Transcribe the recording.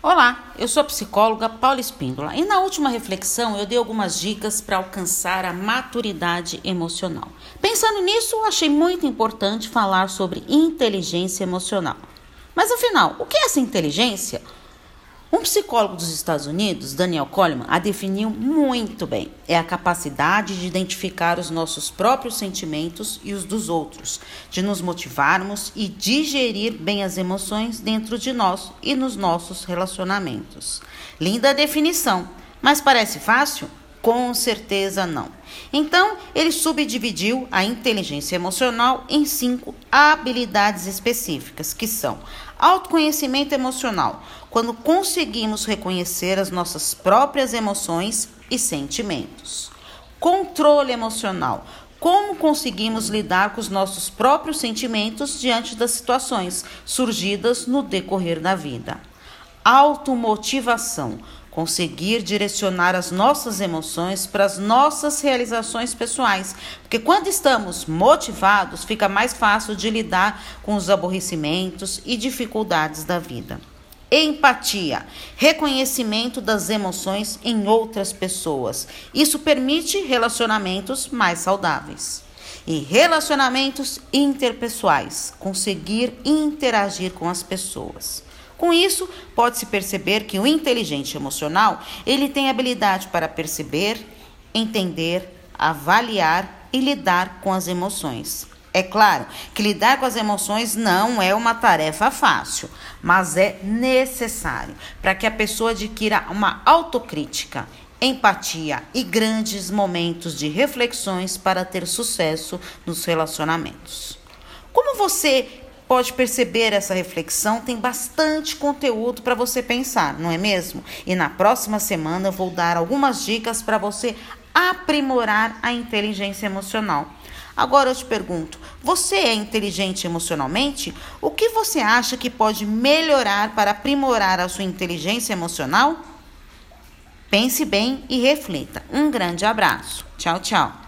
Olá, eu sou a psicóloga Paula Espíndola e na última reflexão eu dei algumas dicas para alcançar a maturidade emocional. Pensando nisso, achei muito importante falar sobre inteligência emocional. Mas afinal, o que é essa inteligência? Um psicólogo dos Estados Unidos, Daniel Coleman, a definiu muito bem. É a capacidade de identificar os nossos próprios sentimentos e os dos outros, de nos motivarmos e digerir bem as emoções dentro de nós e nos nossos relacionamentos. Linda definição, mas parece fácil? Com certeza não. Então, ele subdividiu a inteligência emocional em cinco habilidades específicas, que são autoconhecimento emocional, quando conseguimos reconhecer as nossas próprias emoções e sentimentos. Controle emocional, como conseguimos lidar com os nossos próprios sentimentos diante das situações surgidas no decorrer da vida. Automotivação, conseguir direcionar as nossas emoções para as nossas realizações pessoais, porque quando estamos motivados, fica mais fácil de lidar com os aborrecimentos e dificuldades da vida. Empatia, reconhecimento das emoções em outras pessoas. Isso permite relacionamentos mais saudáveis. E relacionamentos interpessoais, conseguir interagir com as pessoas. Com isso, pode-se perceber que o inteligente emocional, ele tem habilidade para perceber, entender, avaliar e lidar com as emoções. É claro que lidar com as emoções não é uma tarefa fácil, mas é necessário para que a pessoa adquira uma autocrítica, empatia e grandes momentos de reflexões para ter sucesso nos relacionamentos. Como você pode perceber essa reflexão, tem bastante conteúdo para você pensar, não é mesmo? E na próxima semana eu vou dar algumas dicas para você aprimorar a inteligência emocional. Agora eu te pergunto: você é inteligente emocionalmente? O que você acha que pode melhorar para aprimorar a sua inteligência emocional? Pense bem e reflita. Um grande abraço. Tchau, tchau.